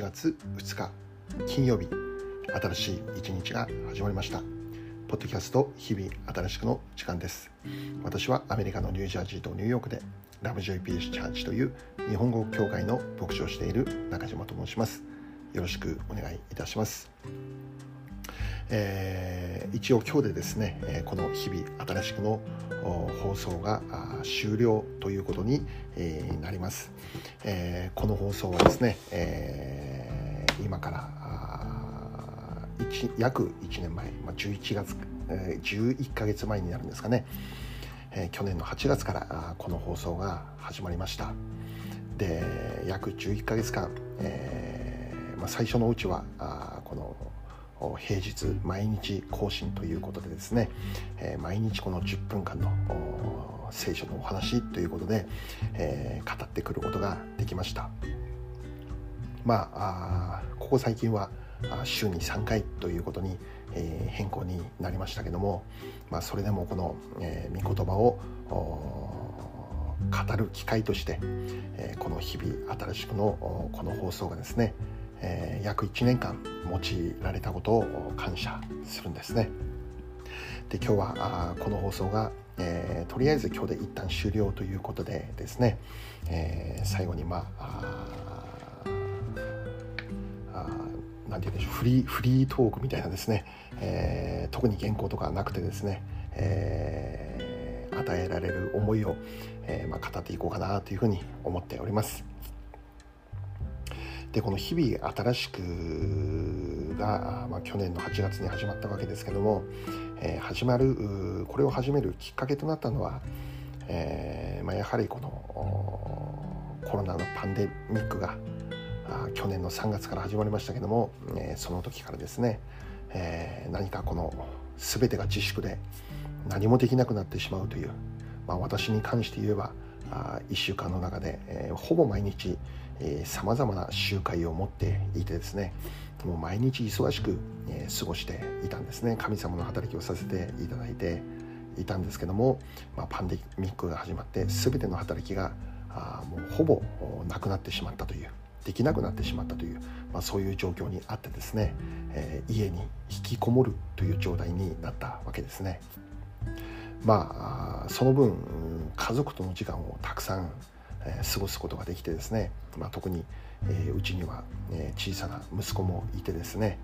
8月2日金曜日新しい一日が始まりました。ポッドキャスト日々新しくの時間です。私はアメリカのニュージャージーとニューヨークでラブジョイピーチャーチという日本語協会の牧師をしている中島と申します。よろしくお願いいたします。えー、一応今日でですねえこの日々新しくの放送が終了ということになります、えー、この放送はですね、えー、今から約1年前、まあ、11月、えー、11ヶ月前になるんですかね、えー、去年の8月からこの放送が始まりました。で約11ヶ月間、えーまあ、最初のうちはあこの平日毎日更新ということでですね、えー、毎日この10分間の聖書のお話ということで、えー、語ってくることができました。まあここ最近は週に3回ということに、えー、変更になりましたけども、まあ、それでもこの、えー、御言葉を語る機会として、えー、この日々新しくのこの放送がですね、えー、約1年間用いられたことを感謝するんですね。で今日はあこの放送が、えー、とりあえず今日で一旦終了ということでですね、えー、最後にまあ何て言うんでしょうフリーフリートークみたいなですね、えー、特に原稿とかなくてですね、えー、与えられる思いを、えー、まあ、語っていこうかなというふうに思っております。でこの日々新しくが、まあ、去年の8月に始まったわけですけども、えー、始まるこれを始めるきっかけとなったのは、えーまあ、やはりこのコロナのパンデミックが去年の3月から始まりましたけども、えー、その時からですね、えー、何かこの全てが自粛で何もできなくなってしまうという、まあ、私に関して言えばあ1週間の中で、えー、ほぼ毎日さまざまな集会を持っていてですねもう毎日忙しく、えー、過ごしていたんですね神様の働きをさせていただいていたんですけども、まあ、パンデミックが始まって全ての働きがあもうほぼなくなってしまったというできなくなってしまったという、まあ、そういう状況にあってですね、えー、家に引きこもるという状態になったわけですね。まあその分家族との時間をたくさん、過ごすことができてですね、まあ、特に、えー、うちには、小さな息子もいてですね、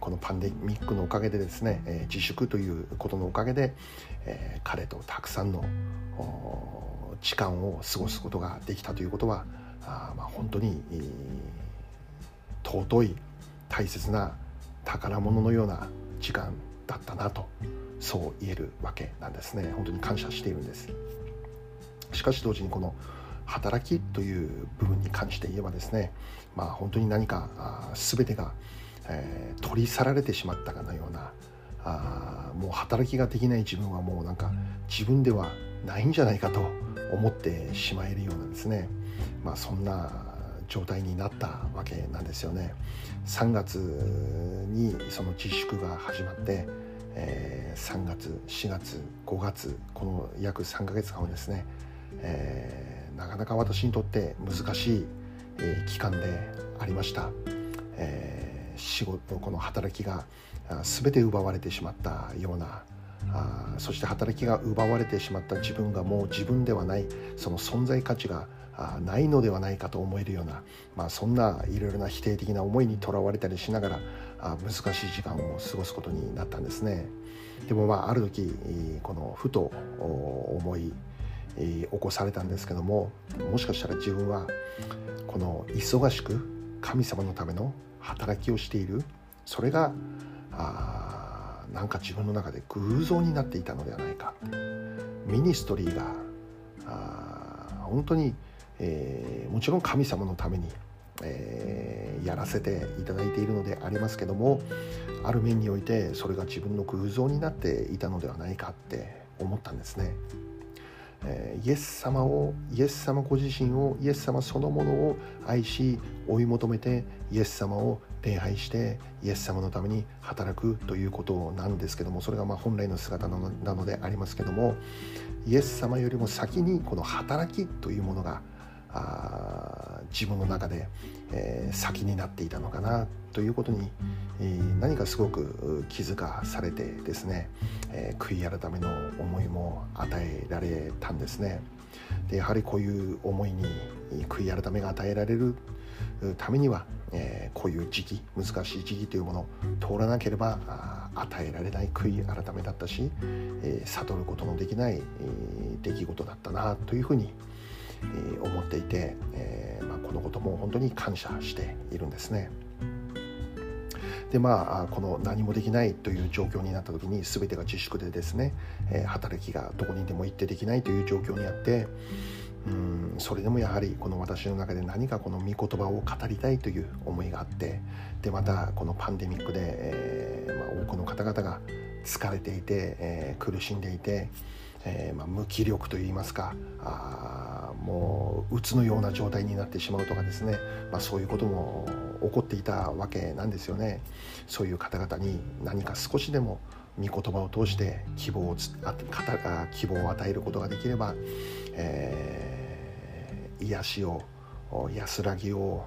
このパンデミックのおかげでですね、自粛ということのおかげで、彼とたくさんの時間を過ごすことができたということはまあ本当に、尊い大切な宝物のような時間だったなとそう言えるわけなんですね。本当に感謝しているんです。しかし同時にこの働きという部分に関して言えばですねまあ本当に何かあ全てが、えー、取り去られてしまったかのようなあもう働きができない自分はもうなんか自分ではないんじゃないかと思ってしまえるようなですね。まあ、そんな状態になったわけなんですよね。3月にその自粛が始まって、えー、3月4月5月この約3ヶ月間はですね、えー、なかなか私にとって難しい、えー、期間でありました。えー、仕事この働きが全て奪われてしまったようなあそして働きが奪われてしまった自分がもう自分ではないその存在価値がないのではないかと思えるような、まあ、そんないろいろな否定的な思いにとらわれたりしながらあ難しい時間を過ごすことになったんですね。でもまあある時このふと思い起こされたんですけどももしかしたら自分はこの忙しく神様のための働きをしているそれがあなんか自分の中で偶像になっていたのではないかミニストリーがあ本当にえー、もちろん神様のために、えー、やらせていただいているのでありますけどもある面においてそれが自分の偶像になっていたのではないかって思ったんですね。えー、イエス様をイエス様ご自身をイエス様そのものを愛し追い求めてイエス様を礼拝してイエス様のために働くということなんですけどもそれがま本来の姿なのでありますけどもイエス様よりも先にこの働きというものがあ自分の中で、えー、先になっていたのかなということに、えー、何かすごく気づかされてですね、えー、悔い改めの思いも与えられたんですね。でやはりこういう思いに悔い改めが与えられるためには、えー、こういう時期難しい時期というものを通らなければ与えられない悔い改めだったし、えー、悟ることのできない、えー、出来事だったなというふうに、思っていて、えーまあ、このことも本当に感謝しているんですね。でまあこの何もできないという状況になった時に全てが自粛でですね、え、働きがどこにでも行ってできないという状況にあってうんそれでもやはりこの私の中で何かこの御言葉を語りたいという思いがあってでまたこのパンデミックで、えーまあ、多くの方々が疲れていて、えー、苦しんでいて、えーまあ、無気力といいますかあもう鬱のような状態になってしまうとかですね、まあ、そういうことも起こっていたわけなんですよね。そういう方々に何か少しでも御言葉を通して希望をあ希望を与えることができれば、えー、癒しを安らぎを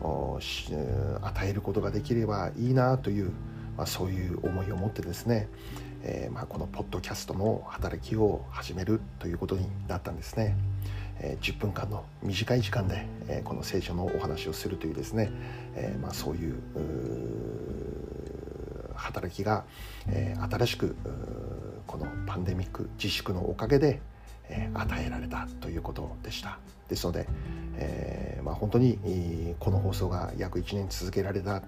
与えることができればいいなという、まあ、そういう思いを持ってですね、えー、まあ、このポッドキャストの働きを始めるということになったんですね。えー、10分間の短い時間で、えー、この聖書のお話をするというですね、えまあ、そういう働きが、えー、新しくこのパンデミック自粛のおかげで、えー、与えられたということでした。ですので、えーまあ、本当にこの放送が約1年続けられた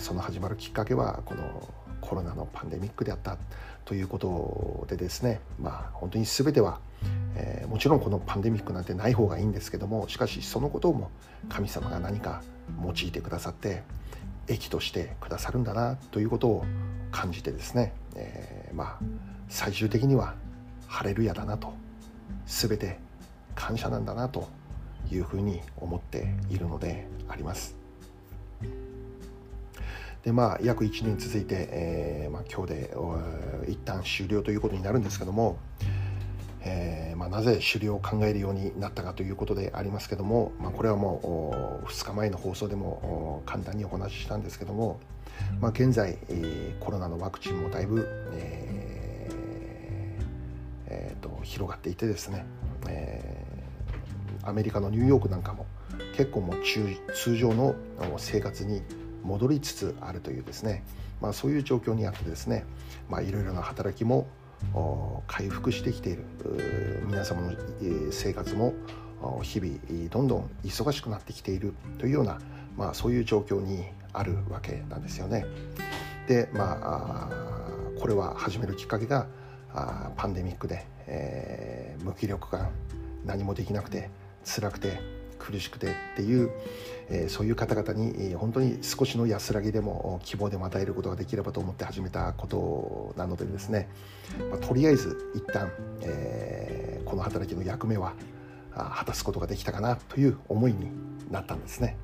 その始まるきっかけはこのコロナのパンデミックであった。ということでですねまあ本当に全ては、えー、もちろんこのパンデミックなんてない方がいいんですけどもしかしそのことも神様が何か用いてくださって益としてくださるんだなということを感じてですね、えー、まあ最終的にはハレルヤだなと全て感謝なんだなというふうに思っているのであります。でまあ約1年続いて、えーまあ、今日で一旦終了ということになるんですけども、えーまあ、なぜ狩猟を考えるようになったかということでありますけども、まあ、これはもう2日前の放送でも簡単にお話ししたんですけども、まあ、現在、えー、コロナのワクチンもだいぶ、えーえーと、広がっていてですね、えー、アメリカのニューヨークなんかも結構もう通常の生活に戻りつつあるというですね、まあ、そういう状況にあってですね、いろいろな働きも回復してきている。皆様の生活も日々どんどん忙しくなってきている。というような、まあ、そういう状況にあるわけなんですよね。でまあこれは始めるきっかけがパンデミックで、えー、無気力感何もできなくて辛くて苦しくてっていう、えー、そういう方々に、本当に少しの安らぎでも希望でも与えることができればと思って始めたことなのでですね、まあ、とりあえず一旦、えー、この働きの役目は果たすことができたかなという思いになったんですね。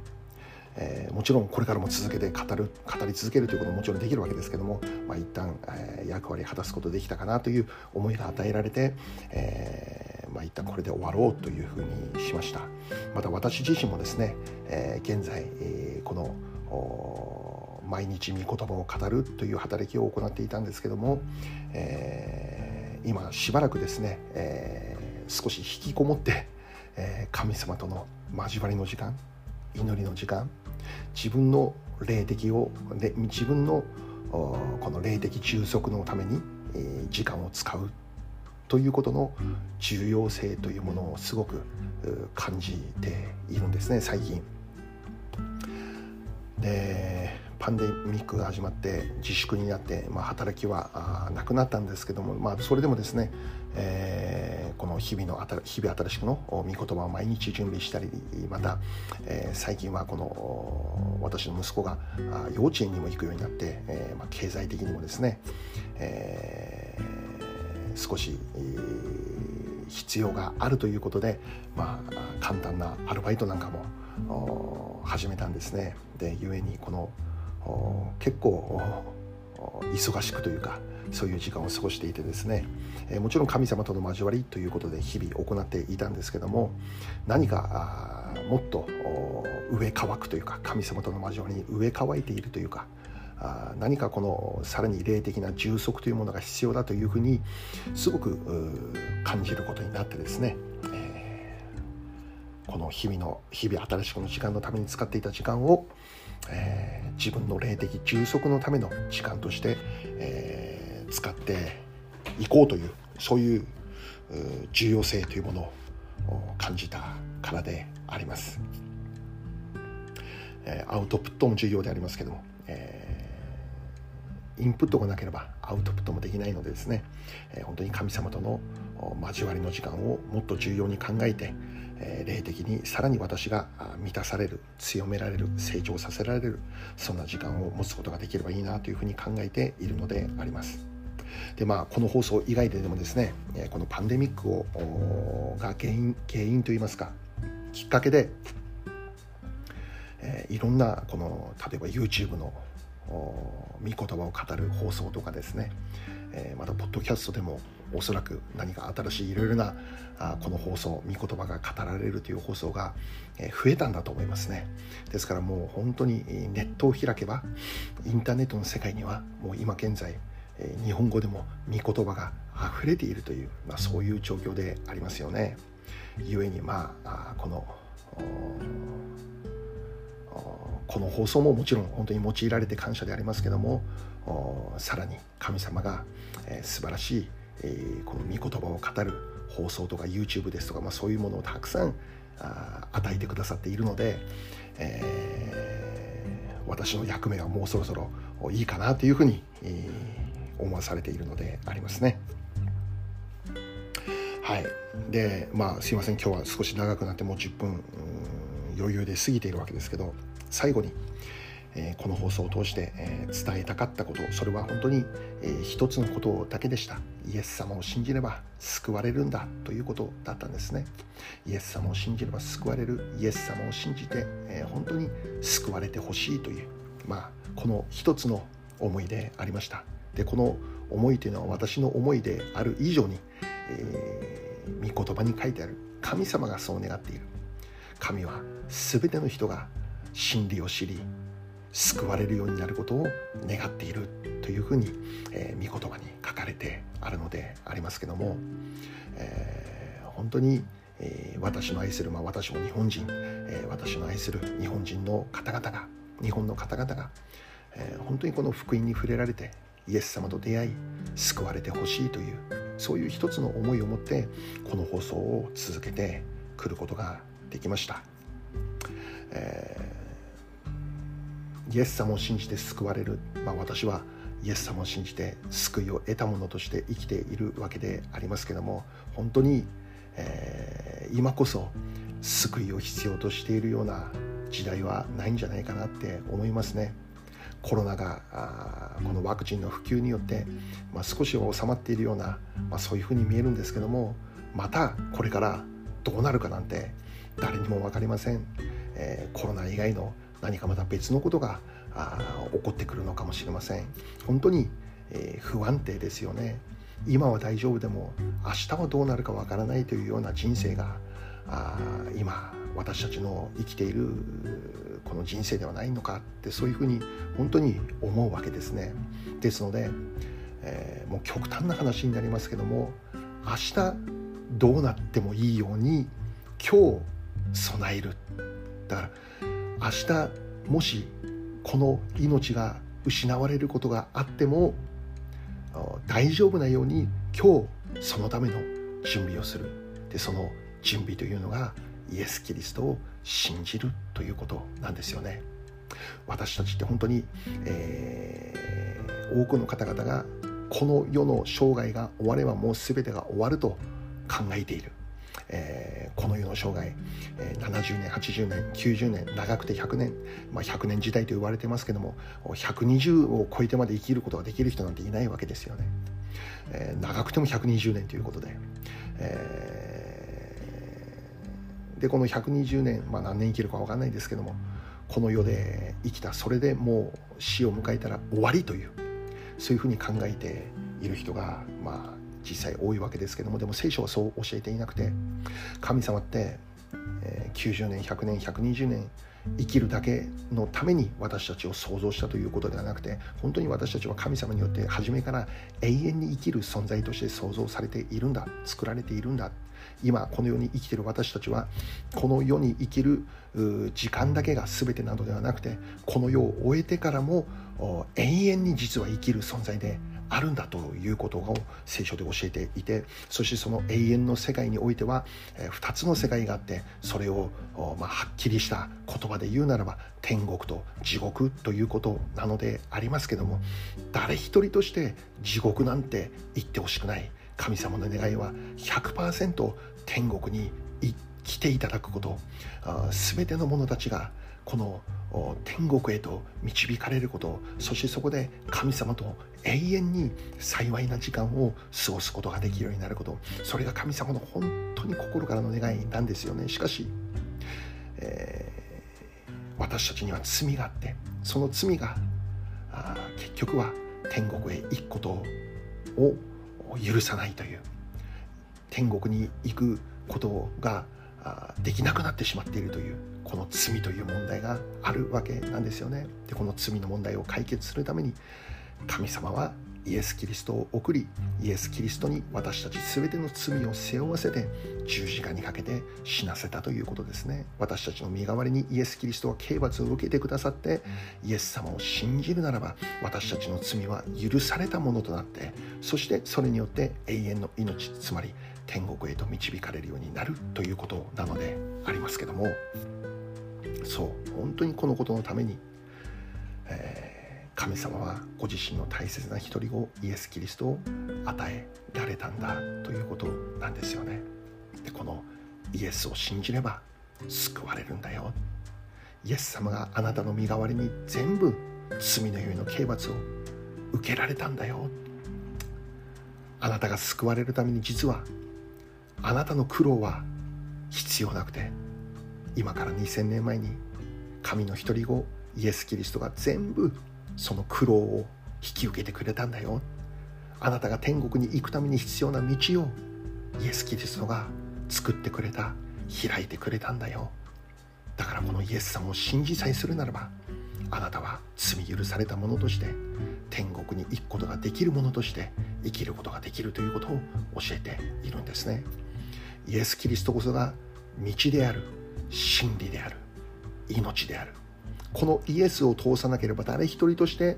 えー、もちろんこれからも続けて語る語り続けるということももちろんできるわけですけども、まあ、一旦、えー、役割果たすことできたかなという思いが与えられて、えー、まあ、一旦これで終わろうというふうにしました。また私自身もですね、え現在、えこの毎日御言葉を語るという働きを行っていたんですけども、え今しばらくですね、え少し引きこもって、え神様との交わりの時間祈りの時間自分の霊的を自分のこの霊的充足のために時間を使う。ということの重要性というものをすごく感じているんですね最近。でパンデミックが始まって自粛になって、まあ、働きはなくなったんですけども、まあ、それでもですね、えー、この日々の日々新しくの御言葉を毎日準備したりまた、えー、最近はこの私の息子が幼稚園にも行くようになって、えーまあ、経済的にもですね、えー、少し、えー、必要があるということで、まあ、簡単なアルバイトなんかも始めたんですね。で故にこの結構忙しくというかそういう時間を過ごしていてですね、えもちろん神様との交わりということで日々行っていたんですけども何かもっと上乾くというか神様との交わりに上乾いているというかあ何かこのさらに霊的な充足というものが必要だというふうにすごく感じることになってですね、えー、この日々の日々新しくの時間のために使っていた時間を、えー、自分の霊的充足のための時間として、えー、使っていこうというそういう重要性というものを感じたからであります。アウトプットも重要でありますけども、えインプットがなければアウトプットもできないのでですね、え本当に神様との交わりの時間をもっと重要に考えて、え霊的にさらに私が満たされる強められる成長させられるそんな時間を持つことができればいいなというふうに考えているのであります。でまあこの放送以外ででもですねこのパンデミックをが原因原因といいますかきっかけで、えいろんなこの例えば YouTube の御言葉を語る放送とかですね、えー、またポッドキャストでもおそらく何か新しいいろいろなあこの放送御言葉が語られるという放送が、え増えたんだと思いますねですからもう本当にネットを開けばインターネットの世界にはもう今現在日本語でも御言葉が溢れているという、まあ、そういう状況でありますよね。故にまあこのこの放送ももちろん本当に用いられて感謝でありますけどもさらに神様が、えー、素晴らしい、この御言葉を語る放送とか YouTube ですとか、まあ、そういうものをたくさん与えてくださっているので、えー、私の役目はもうそろそろいいかなというふうに、思わされているのでありますね。はい、でまあすいません今日は少し長くなってもう10分余裕で過ぎているわけですけど最後に、え、この放送を通して、え、伝えたかったことそれは本当に、えー、一つのことだけでした。イエス様を信じれば救われるんだということだったんですね。イエス様を信じれば救われる。イエス様を信じて、え、本当に救われてほしいというまあこの一つの思いでありました。でこの思いというのは私の思いである以上に、えー、御言葉に書いてある。神様がそう願っている。神は全ての人が真理を知り救われるようになることを願っているというふうに、えー、御言葉に書かれてあるのでありますけども、えー、本当に、えー、私の愛する、まあ、私も日本人、えー、私の愛する日本人の方々が日本の方々が、えー、本当にこの福音に触れられてイエス様と出会い救われてほしいというそういう一つの思いを持ってこの放送を続けてくることができました。えイエス様を信じて救われる、まあ、私はイエス様を信じて救いを得たものとして生きているわけでありますけども本当に、えー、今こそ救いを必要としているような時代はないんじゃないかなって思いますね。コロナがこのワクチンの普及によって、まあ、少しは収まっているような、まあ、そういうふうに見えるんですけどもまたこれからどうなるかなんて誰にも分かりません、えー、コロナ以外の何かまた別のことが起こってくるのかもしれません。本当に、えー、不安定ですよね。今は大丈夫でも明日はどうなるかわからないというような人生があ今私たちの生きているこの人生ではないのかってそういうふうに本当に思うわけですね。ですので、えー、もう極端な話になりますけども明日どうなってもいいように今日備える。だから明日もしこの命が失われることがあっても大丈夫なように今日そのための準備をする。でその準備というのがイエス・キリストを信じるということなんですよね。私たちって本当に、えー、多くの方々がこの世の生涯が終わればもう全てが終わると考えている。えー、この世の生涯、えー、70年80年90年長くて100年、まあ、100年時代と言われてますけども120を超えてまで生きることができる人なんていないわけですよね、えー、長くても120年ということで、えー、でこの120年、まあ、何年生きるか分かんないですけどもこの世で生きたそれでもう死を迎えたら終わりというそういうふうに考えている人がまあ実際多いわけですけどもでも聖書はそう教えていなくて神様って、え、90年100年120年生きるだけのために私たちを創造したということではなくて本当に私たちは神様によって初めから永遠に生きる存在として創造されているんだ作られているんだ。今この世に生きている私たちはこの世に生きる時間だけが全てなどではなくてこの世を終えてからも永遠に実は生きる存在であるんだということを聖書で教えていてそしてその永遠の世界においては2つの世界があってそれを、はっきりした言葉で言うならば天国と地獄ということなのでありますけども誰一人として地獄なんて言ってほしくない。神様の願いは100%天国に来ていただくこと。全ての者たちがこの天国へと導かれること。そしてそこで神様と永遠に幸いな時間を過ごすことができるようになること。それが神様の本当に心からの願いなんですよね。しかし、えー、私たちには罪があってその罪が結局は天国へ行くことを許さないという天国に行くことができなくなってしまっているというこの罪という問題があるわけなんですよね。でこの罪の問題を解決するために神様はイエス・キリストを送りイエス・キリストに私たち全ての罪を背負わせて十字架にかけて死なせたということですね。私たちの身代わりにイエス・キリストは刑罰を受けてくださってイエス様を信じるならば私たちの罪は許されたものとなってそしてそれによって永遠の命つまり天国へと導かれるようになるということなのでありますけども。そう本当にこのことのために、えー神様はご自身の大切な一人子イエス・キリストを与えられたんだということなんですよね。でこのイエスを信じれば救われるんだよ。イエス様があなたの身代わりに全部罪のゆえの刑罰を受けられたんだよ。あなたが救われるために実はあなたの苦労は必要なくて今から2000年前に神の一人子イエス・キリストが全部その苦労を引き受けてくれたんだよ。あなたが天国に行くために必要な道をイエス・キリストが作ってくれた開いてくれたんだよ。だからこのイエス様を信じさえするならばあなたは罪許された者として天国に行くことができる者として生きることができるということを教えているんですね。イエス・キリストこそが道である真理である命である。このイエスを通さなければ誰一人として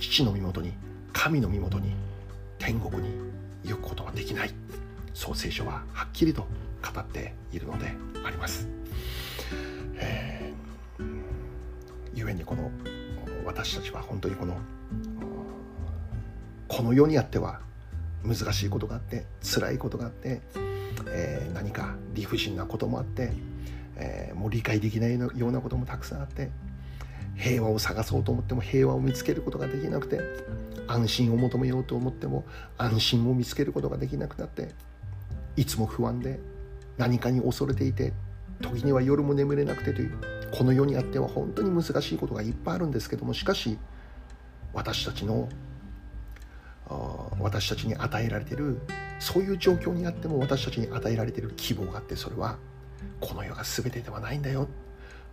父の身元に神の身元に天国に行くことはできないそう聖書ははっきりと語っているのであります。えー、故にこの私たちは本当にこのこの世にあっては難しいことがあって辛いことがあって、えー、何か理不尽なこともあって、えー、もう理解できないようなこともたくさんあって平和を探そうと思っても平和を見つけることができなくて安心を求めようと思っても安心を見つけることができなくなっていつも不安で何かに恐れていて時には夜も眠れなくてというこの世にあっては本当に難しいことがいっぱいあるんですけどもしかし私たちの私たちに与えられているそういう状況にあっても私たちに与えられている希望があってそれはこの世が全てではないんだよ。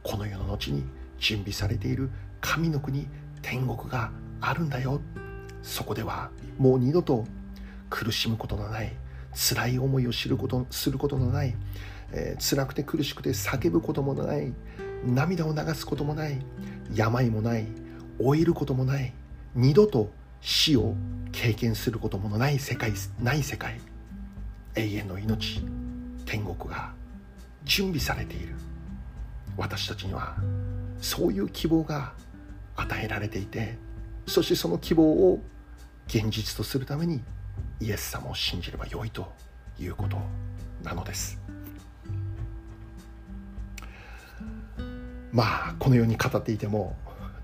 この世の後に準備されている神の国天国があるんだよ。そこではもう二度と苦しむことのない辛い思いを知ることすることのない、えー、辛くて苦しくて叫ぶこともない涙を流すこともない病もない老いることもない二度と死を経験することもない世界ない世界。永遠の命天国が準備されている。私たちにはそういう希望が与えられていてそしてその希望を現実とするためにイエス様を信じればよいということなのです。まあこのように語っていても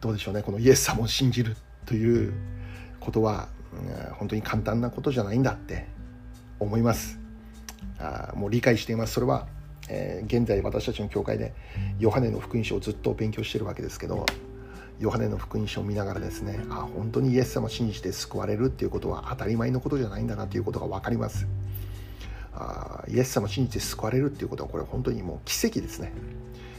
どうでしょうね。このイエス様を信じるということは本当に簡単なことじゃないんだって思います。あもう理解しています。それはえー、現在私たちの教会でヨハネの福音書をずっと勉強してるわけですけどヨハネの福音書を見ながらですねあ本当にイエス様を信じて救われるっていうことは当たり前のことじゃないんだなということが分かります。あイエス様を信じて救われるっていうことはこれ本当にもう奇跡ですね。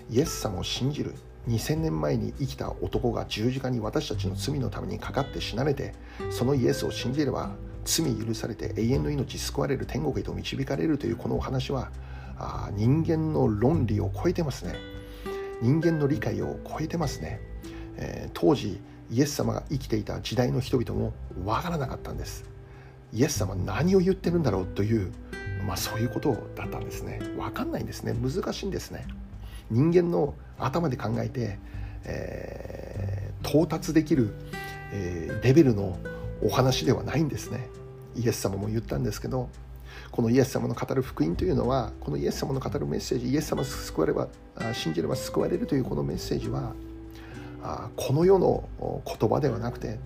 イエス様を信じる。2000年前に生きた男が十字架に私たちの罪のためにかかって死なれてそのイエスを信じれば罪許されて永遠の命救われる天国へと導かれるというこのお話はあ人間の論理を超えてますね。人間の理解を超えてますね、えー、当時イエス様が生きていた時代の人々もわからなかったんです。イエス様何を言ってるんだろうというまあそういうことだったんですね。わかんないんですね。難しいんですね。人間の頭で考えて、えー、到達できる、えー、レベルのお話ではないんですね。イエス様も言ったんですけどこのイエス様の語る福音というのはこのイエス様の語るメッセージイエス様救われば信じれば救われるというこのメッセージはこの世の言葉ではなくて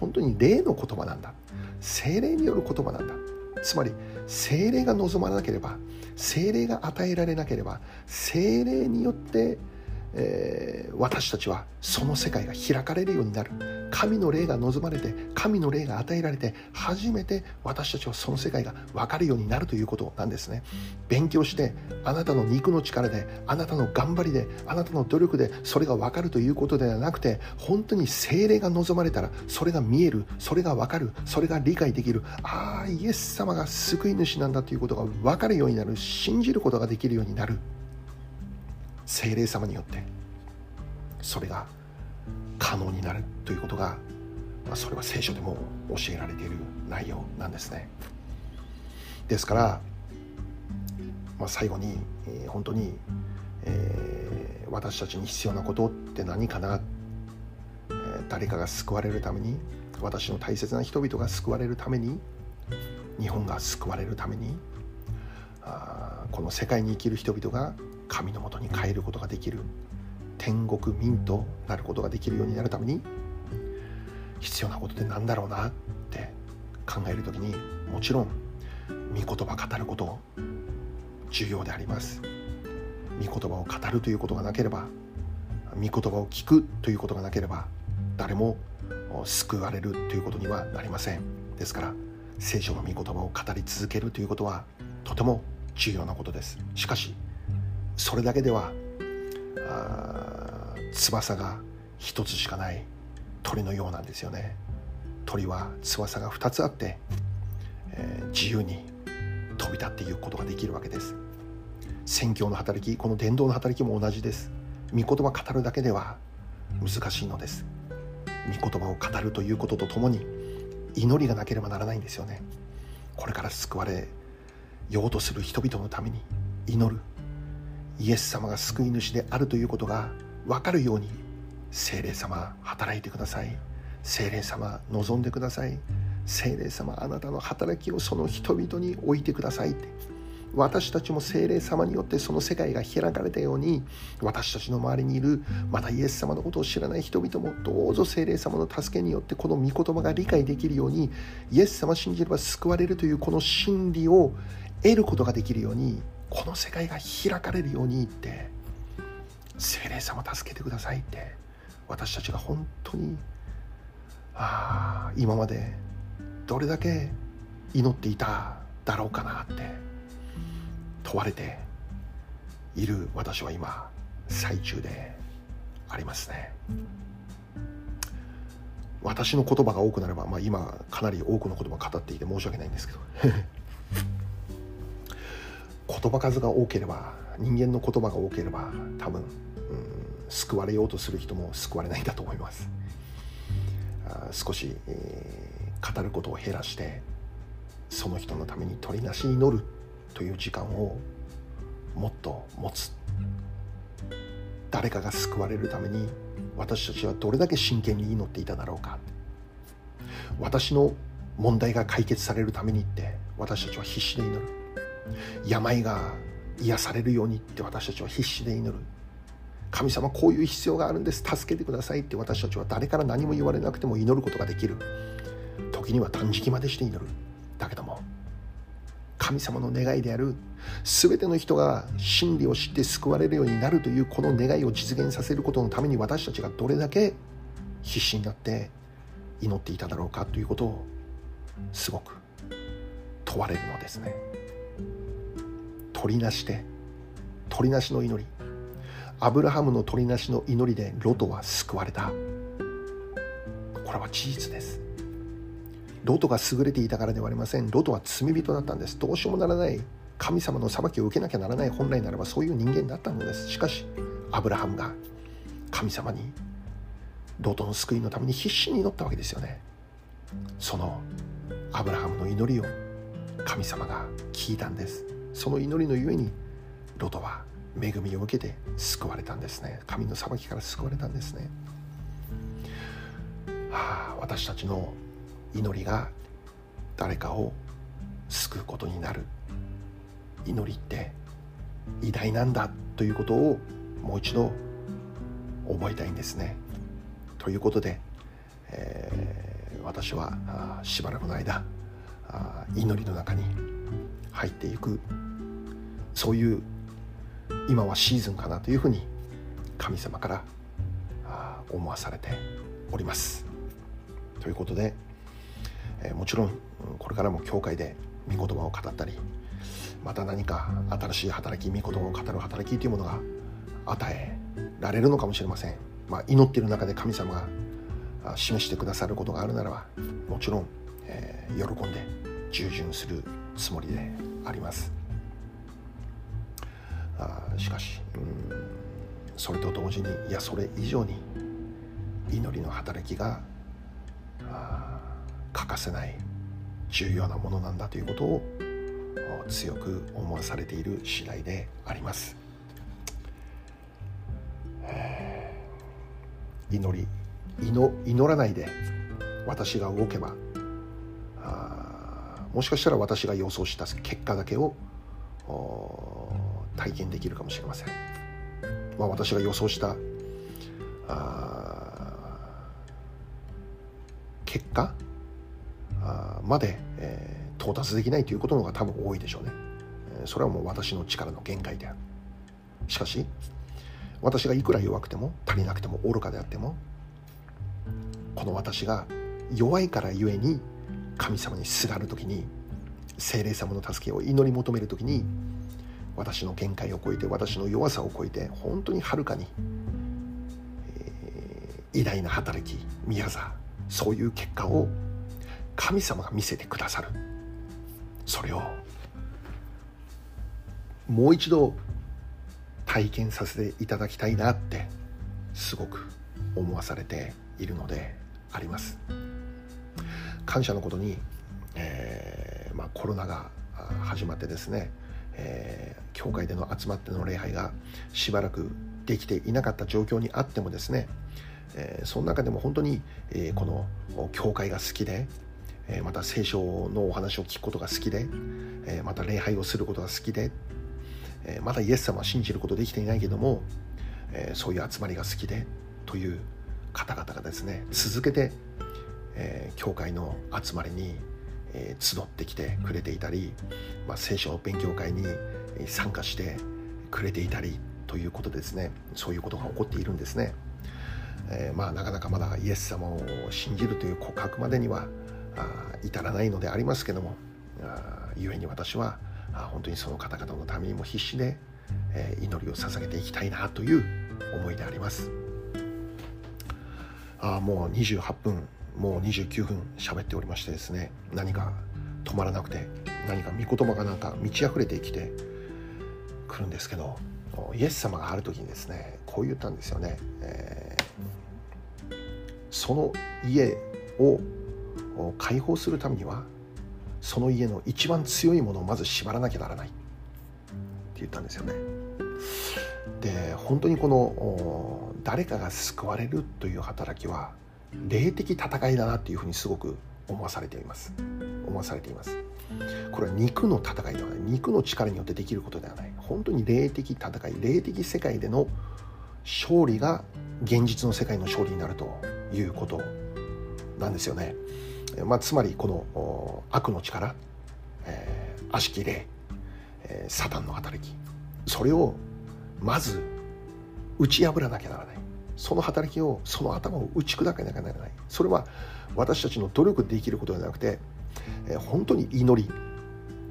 本当に霊の言葉なんだ。精霊による言葉なんだ。つまり精霊が望まなければ精霊が与えられなければ精霊によってえー、私たちはその世界が開かれるようになる。神の霊が望まれて神の霊が与えられて初めて私たちはその世界が分かるようになるということなんですね。勉強してあなたの肉の力であなたの頑張りであなたの努力でそれが分かるということではなくて本当に精霊が望まれたらそれが見えるそれが分かるそれが理解できるああイエス様が救い主なんだということが分かるようになる信じることができるようになる。精霊様によってそれが可能になるということが、まあ、それは聖書でも教えられている内容なんですね。ですから、まあ、最後に、えー、本当に、えー、私たちに必要なことって何かな、えー、誰かが救われるために私の大切な人々が救われるために日本が救われるためにあこの世界に生きる人々が神のもとに帰ることができる。天国民となることができるようになるために必要なことって何だろうなって考える時にもちろん御言葉語ること重要であります。御言葉を語るということがなければ御言葉を聞くということがなければ誰も救われるということにはなりません。ですから聖書の御言葉を語り続けるということはとても重要なことです。しかしそれだけでは翼が一つしかない鳥のようなんですよね。鳥は翼が2つあって、えー、自由に飛び立っていくことができるわけです。宣教の働きこの伝道の働きも同じです。御言葉語るだけでは難しいのです。御言葉を語るということとともに祈りがなければならないんですよね。これから救われようとする人々のために祈る。イエス様が救い主であるということが分かるように精霊様働いてください。精霊様望んでください。精霊様あなたの働きをその人々に置いてくださいって。私たちも精霊様によってその世界が開かれたように私たちの周りにいるまたイエス様のことを知らない人々もどうぞ精霊様の助けによってこの御言葉が理解できるようにイエス様信じれば救われるというこの真理を得ることができるようにこの世界が開かれるようにって精霊様助けてくださいって私たちが本当にああ今までどれだけ祈っていただろうかなって問われている私は今最中でありますね。私の言葉が多くなれば、まあ、今かなり多くの言葉を語っていて申し訳ないんですけど。言葉数が多ければ人間の言葉が多ければ多分、うん、救われようとする人も救われないんだと思います。あ少し、えー、語ることを減らしてその人のために取りなし祈るという時間をもっと持つ。誰かが救われるために私たちはどれだけ真剣に祈っていただろうか。私の問題が解決されるためにって私たちは必死で祈る。病が癒されるようにって私たちは必死で祈る。神様こういう必要があるんです。助けてくださいって私たちは誰から何も言われなくても祈ることができる。時には断食までして祈る。だけども神様の願いである。全ての人が真理を知って救われるようになるというこの願いを実現させることのために私たちがどれだけ必死になって祈っていただろうかということをすごく問われるのですね。りなして取りなしの祈り。アブラハムの取りなしの祈りでロトは救われた。これは事実です。ロトが優れていたからではありません。ロトは罪人だったんです。どうしようもならない。神様の裁きを受けなきゃならない。本来ならばそういう人間だったのです。しかしアブラハムが神様にロトの救いのために必死に祈ったわけですよね。そのアブラハムの祈りを神様が聞いたんです。その祈りのゆえにロトは恵みを受けて救われたんですね。神の裁きから救われたんですね、はあ、私たちの祈りが誰かを救うことになる。祈りって偉大なんだということをもう一度覚えたいんですね。ということで、えー、私はしばらくの間祈りの中に入っていくそういう今はシーズンかなというふうに神様から思わされております。ということで、え、もちろんこれからも教会で御言葉を語ったりまた何か新しい働き御言葉を語る働きというものが与えられるのかもしれません、まあ、祈っている中で神様が示してくださることがあるならばもちろん、えー、喜んで従順するつもりでありますあしかしうんそれと同時にいやそれ以上に祈りの働きが欠かせない重要なものなんだということを強く思わされている次第であります。祈り祈祈らないで私が動けばもしかしたら私が予想した結果だけを体験できるかもしれません、まあ、私が予想した結果まで、えー、到達できないということの方が多分多いでしょうね。それはもう私の力の限界である。しかし私がいくら弱くても足りなくても愚かであってもこの私が弱いからゆえに神様にすがる時に精霊様の助けを祈り求める時に私の限界を超えて私の弱さを超えて本当にはるかに、えー、偉大な働き宮沢そういう結果を神様が見せてくださる。それをもう一度体験させていただきたいなってすごく思わされているのであります。感謝のことに、えー、まあ、コロナが始まってですね、えー、教会での集まっての礼拝がしばらくできていなかった状況にあってもですね、えー、その中でも本当に、えこの教会が好きでえまた聖書のお話を聞くことが好きで、えまた礼拝をすることが好きで、えまだイエス様は信じることできていないけども、えそういう集まりが好きでという方々がですね続けて、え教会の集まりに、え集ってきてくれていたり、まあ、聖書の勉強会に参加してくれていたりということですねそういうことが起こっているんですね。えー、まあなかなかまだイエス様を信じるという告白までには至らないのでありますけども故に私は本当にその方々のためにも必死で、え祈りを捧げていきたいなという思いでありますあもう28分もう29分喋っておりましてですね何か止まらなくて何か御言葉がなんか満ち溢れてきてくるんですけどイエス様がある時にですねこう言ったんですよね、えー、その家を解放するためにはその家の一番強いものをまず縛らなきゃならないって言ったんですよね。で本当にこの誰かが救われるという働きは霊的戦いだなっていうふうにすごく思わされています。思わされています。これは肉の戦いではない。肉の力によってできることではない。本当に霊的戦い霊的世界での勝利が現実の世界の勝利になるということなんですよね。まあ、つまりこの悪の力、えー、悪しき霊、えー、サタンの働きそれをまず打ち破らなきゃならない。その働きをその頭を打ち砕かなきゃならない。それは私たちの努力できることではなくて、え本当に祈り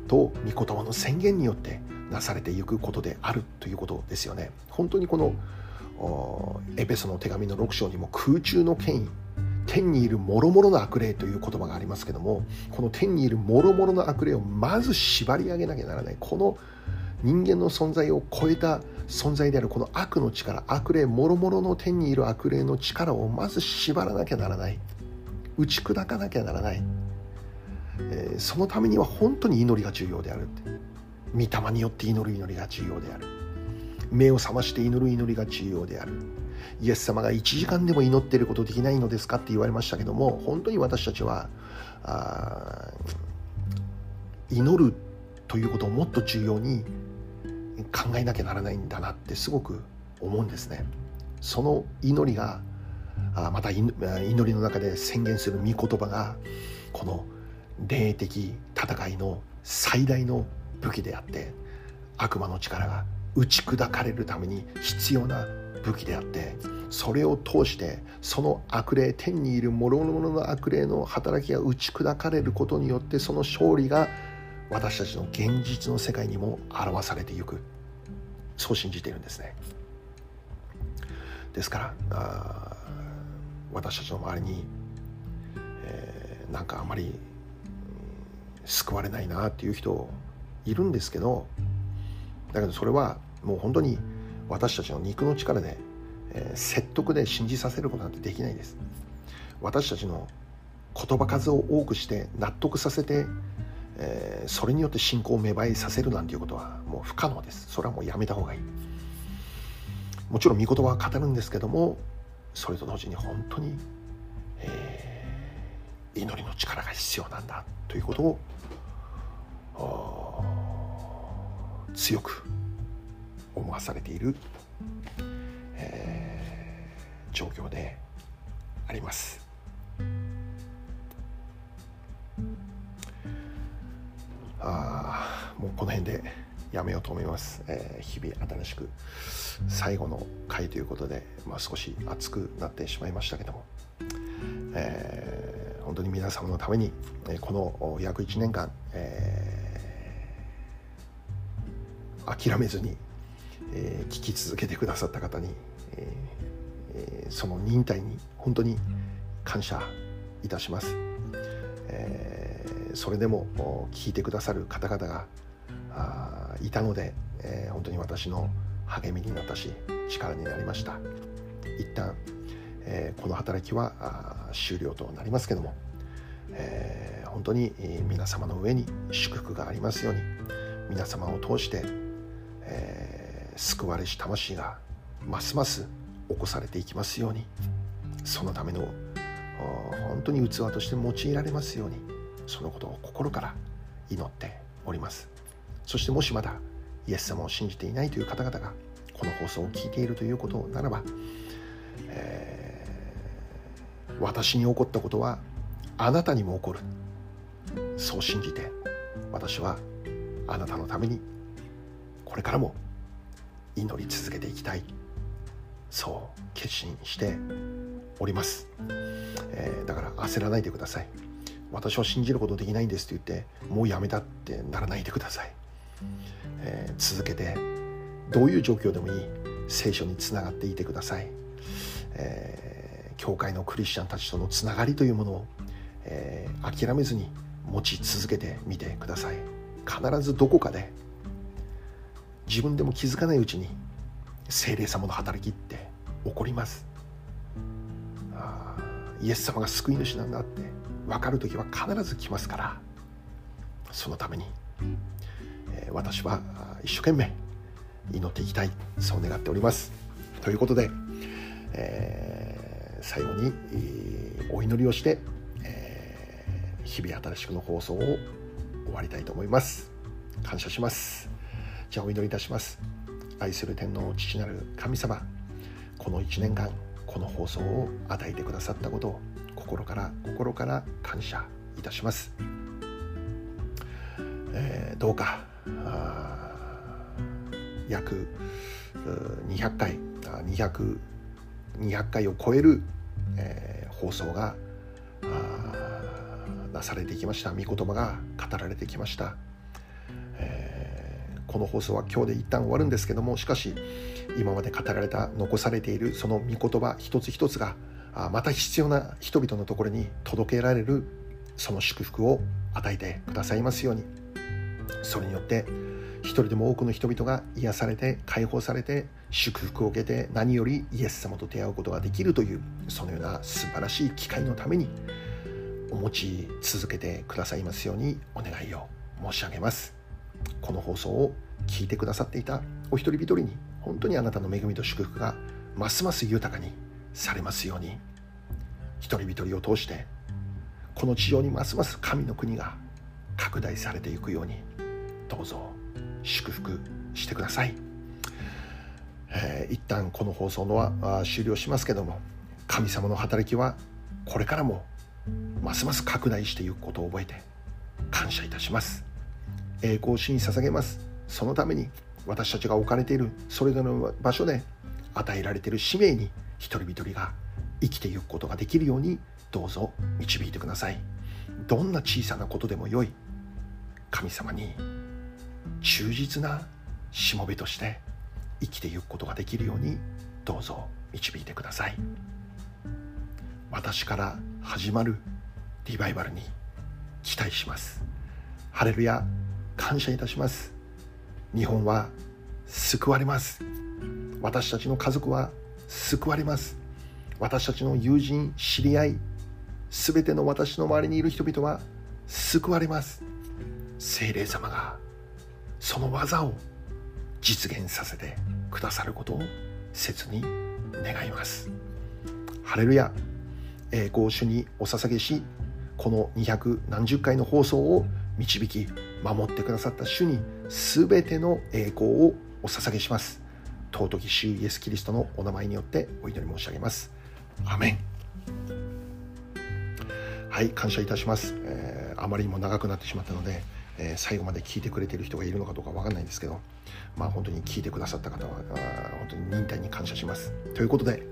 と御言葉の宣言によってなされていくことであるということですよね。本当にこのエペソの手紙の6章にも空中の権威天にいる諸々の悪霊という言葉がありますけどもこの天にいる諸々の悪霊をまず縛り上げなきゃならない。この人間の存在を超えた存在であるこの悪の力悪霊諸々の天にいる悪霊の力をまず縛らなきゃならない。打ち砕かなきゃならない、えー、そのためには本当に祈りが重要である御霊によって祈る祈りが重要である。目を覚まして祈る祈りが重要である。イエス様が1時間でも祈っていることできないのですかって言われましたけども本当に私たちは祈るということをもっと重要に考えなきゃならないんだなってすごく思うんですね。その祈りがあまた祈りの中で宣言する御言葉がこの霊的戦いの最大の武器であって悪魔の力が打ち砕かれるために必要な武器であってそれを通してその悪霊天にいる諸々の悪霊の働きが打ち砕かれることによってその勝利が私たちの現実の世界にも表されていく。そう信じているんですね。ですから私たちの周りに、えー、なんかあまり救われないなっていう人いるんですけどだけどそれはもう本当に私たちの肉の力で、えー、説得で信じさせることなんてできないです。私たちの言葉数を多くして納得させてえー、それによって信仰を芽生えさせるなんていうことはもう不可能ですそれはもうやめた方がいいもちろん御言葉は語るんですけどもそれと同時に本当に、えー、祈りの力が必要なんだということを強く思わされている、えー、状況であります。あもうこの辺でやめようと思います、えー、日々新しく最後の回ということで、まあ、少し熱くなってしまいましたけども、えー、本当に皆様のために、えこの約1年間、えー、諦めずに、え聞き続けてくださった方に、えその忍耐に本当に感謝いたします。えーそれでも聞いてくださる方々がいたので、え、本当に私の励みになったし力になりました。一旦、え、この働きは終了となりますけども、え、本当に皆様の上に祝福がありますように皆様を通して、え、救われし魂がますます起こされていきますようにそのための本当に器として用いられますようにそのことを心から祈っております。そしてもしまだイエス様を信じていないという方々がこの放送を聞いているということならば、えー、私に起こったことはあなたにも起こる。そう信じて私はあなたのためにこれからも祈り続けていきたい。そう決心しております、えー、だから焦らないでください。私は信じることできないんですって言ってもうやめたってならないでください、えー、続けてどういう状況でもいい聖書につながっていてください、えー、教会のクリスチャンたちとのつながりというものを、えー、諦めずに持ち続けてみてください。必ずどこかで自分でも気づかないうちに精霊様の働きって起こります。イエス様が救い主なんだって分かる時は必ず来ますからそのために、えー、私は一生懸命祈っていきたいそう願っております。ということで、えー、最後に、お祈りをして、えー、日々新しくの放送を終わりたいと思います。感謝します。じゃあお祈りいたします。愛する天皇父なる神様この1年間この放送を与えてくださったことを心から心から感謝いたします、えー、どうか約200回200 200回を超える、えー、放送がなされてきました。御言葉が語られてきました、えー、この放送は今日で一旦終わるんですけどもしかし今まで語られた残されているその御言葉一つ一つがまた必要な人々のところに届けられるその祝福を与えてくださいますように。それによって一人でも多くの人々が癒されて解放されて祝福を受けて何よりイエス様と出会うことができるというそのような素晴らしい機会のためにお持ち続けてくださいますようにお願いを申し上げます。この放送を聞いてくださっていたお一人一人に本当にあなたの恵みと祝福がますます豊かにされますように一人一人を通してこの地上にますます神の国が拡大されていくようにどうぞ祝福してください、えー、一旦この放送のは終了しますけども神様の働きはこれからもますます拡大していくことを覚えて感謝いたします。栄光を主に捧げます。そのために私たちが置かれているそれぞれの場所で与えられている使命に一人一人が生きていくことができるようにどうぞ導いてください。どんな小さなことでもよい。神様に忠実なしもべとして生きていくことができるようにどうぞ導いてください。私から始まるリバイバルに期待します。ハレルヤ感謝いたします。日本は救われます。私たちの家族は救われます。私たちの友人知り合い全ての私の周りにいる人々は救われます。精霊様がその技を実現させてくださることを切に願います。ハレルヤ。栄光主にお捧げしこの200何十回の放送を導き守ってくださった主に全ての栄光をお捧げします。尊き主イエス・キリストのお名前によってお祈り申し上げますアメンはい感謝いたします、えー、あまりにも長くなってしまったのでえー、最後まで聞いてくれている人がいるのかどうかわかんないんですけど、まあ本当に聞いてくださった方は、本当に忍耐に感謝します。ということで、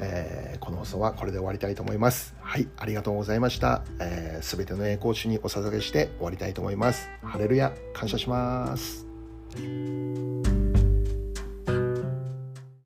えー、この放送はこれで終わりたいと思います。はい、ありがとうございました。す、えー、べ、ての栄光主にお捧げして終わりたいと思います。ハレルヤ、感謝します。